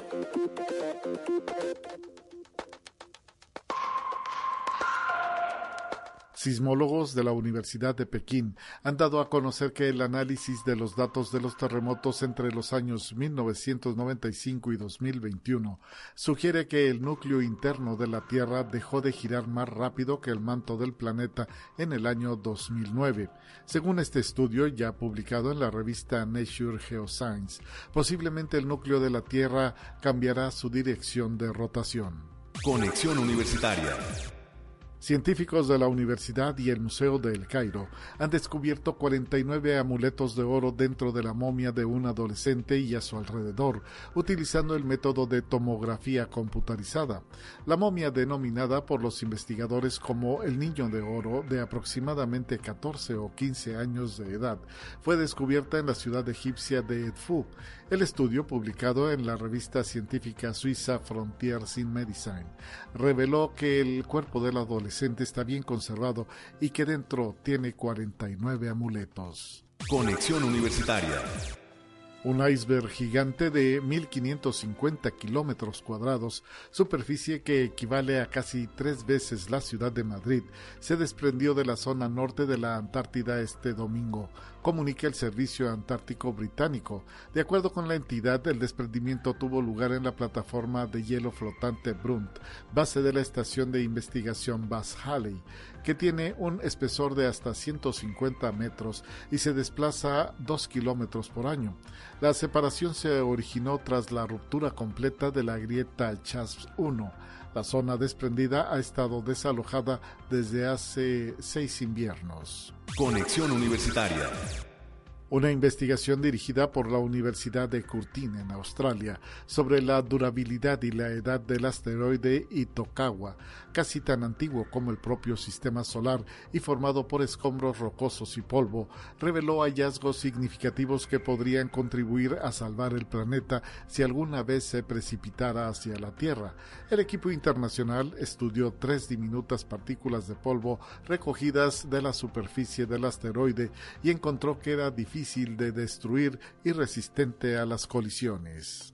Sismólogos de la Universidad de Pekín han dado a conocer que el análisis de los datos de los terremotos entre los años 1995 y 2021 sugiere que el núcleo interno de la Tierra dejó de girar más rápido que el manto del planeta en el año 2009. Según este estudio, ya publicado en la revista Nature Geoscience, posiblemente el núcleo de la Tierra cambiará su dirección de rotación. Conexión Universitaria Científicos de la Universidad y el Museo de El Cairo han descubierto 49 amuletos de oro dentro de la momia de un adolescente y a su alrededor, utilizando el método de tomografía computarizada. La momia, denominada por los investigadores como el Niño de Oro, de aproximadamente 14 o 15 años de edad, fue descubierta en la ciudad egipcia de Edfu. El estudio, publicado en la revista científica suiza Frontiers in Medicine, reveló que el cuerpo del adolescente está bien conservado y que dentro tiene 49 amuletos. Conexión Universitaria un iceberg gigante de 1.550 kilómetros cuadrados, superficie que equivale a casi tres veces la ciudad de Madrid, se desprendió de la zona norte de la Antártida este domingo, comunica el Servicio Antártico Británico. De acuerdo con la entidad, el desprendimiento tuvo lugar en la plataforma de hielo flotante Brunt, base de la estación de investigación Bass Halley, que tiene un espesor de hasta 150 metros y se desplaza 2 kilómetros por año. La separación se originó tras la ruptura completa de la grieta CHASP 1. La zona desprendida ha estado desalojada desde hace seis inviernos. Conexión Universitaria una investigación dirigida por la Universidad de Curtin en Australia sobre la durabilidad y la edad del asteroide Itokawa, casi tan antiguo como el propio sistema solar y formado por escombros rocosos y polvo, reveló hallazgos significativos que podrían contribuir a salvar el planeta si alguna vez se precipitara hacia la Tierra. El equipo internacional estudió tres diminutas partículas de polvo recogidas de la superficie del asteroide y encontró que era difícil de destruir y resistente a las colisiones.